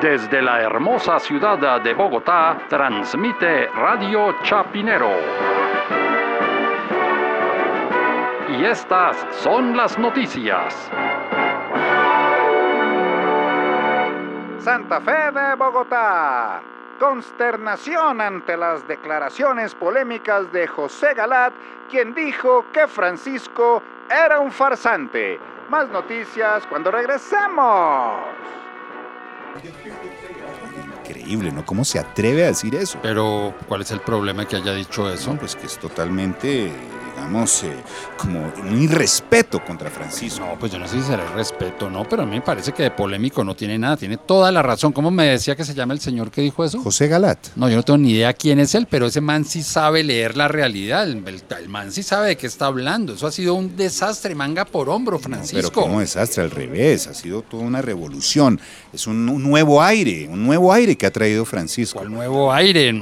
Desde la hermosa ciudad de Bogotá, transmite Radio Chapinero. Y estas son las noticias. Santa Fe de Bogotá. Consternación ante las declaraciones polémicas de José Galat, quien dijo que Francisco era un farsante. Más noticias cuando regresemos. Increíble, ¿no? ¿Cómo se atreve a decir eso? Pero, ¿cuál es el problema que haya dicho eso? No, pues que es totalmente digamos, eh, como un irrespeto contra Francisco. No, pues yo no sé si será el respeto, no, pero a mí me parece que de polémico no tiene nada, tiene toda la razón. ¿Cómo me decía que se llama el señor que dijo eso? José Galat. No, yo no tengo ni idea quién es él, pero ese man sí sabe leer la realidad, el, el man sí sabe de qué está hablando. Eso ha sido un desastre, manga por hombro, Francisco. pero como desastre, al revés, ha sido toda una revolución. Es un, nuevo aire, un nuevo aire que ha traído Francisco. ¿Cuál nuevo aire?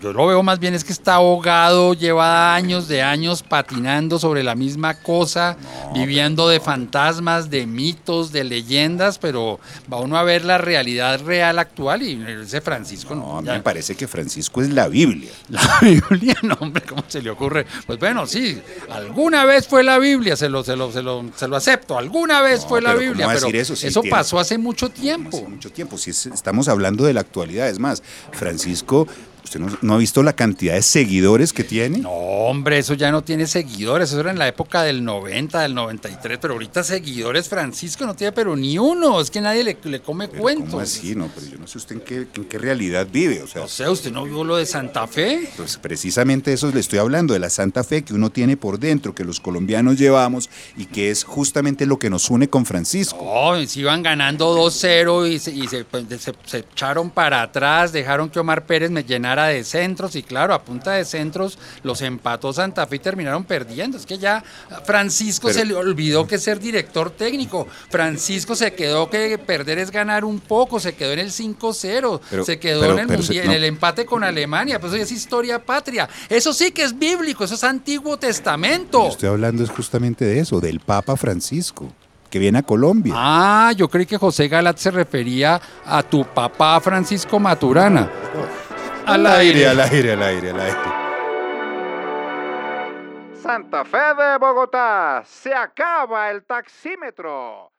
yo lo veo más bien es que está ahogado, lleva años de años patinando sobre la misma cosa, viviendo de fantasmas, de mitos, de leyendas, pero va uno a ver la realidad real actual y ese Francisco no. a mí me parece que Francisco es la Biblia. La Biblia, no, hombre, ¿cómo se le ocurre? Pues bueno, sí, alguna vez fue la Biblia, se lo, se lo, se lo, se lo acepto, alguna vez fue la Biblia, pero eso, eso pasó hace mucho tiempo. Hace mucho tiempo, si estamos hablando de la actualidad, es más, Francisco ¿Usted no, ha visto la cantidad de seguidores que tiene? No, hombre, eso ya no tiene seguidores. Eso era en la época del 90, del 93. Pero ahorita seguidores, Francisco no tiene pero ni uno. Es que nadie le, le come cuentos. ¿Cómo así? No, pero yo no sé usted en qué, en qué realidad vive. O sea, o sea, ¿usted no vio lo de Santa Fe? Pues precisamente eso le estoy hablando, de la Santa Fe que uno tiene por dentro, que los colombianos llevamos y que es justamente lo que nos une con Francisco. No, se iban ganando 2-0 y, se, y pues, se, se echaron para atrás, dejaron que Omar Pérez me llenara de centros y claro, a punta de centros los empató Santa Fe y terminaron perdiendo. Es que ya Francisco se le olvidó que ser director técnico. Francisco se quedó que perder es ganar un poco, se quedó en el 5-0, se quedó en, el, en el empate con Alemania, pues eso es historia patria. Eso sí que es bíblico, eso es Antiguo Testamento. estoy hablando es justamente de eso, del Papa Francisco que viene a Colombia. Ah, yo creí que José Galat se refería a tu papá Francisco Maturana. Al aire, al aire, al aire, al aire. Santa Fe de Bogotá, se acaba el taxímetro.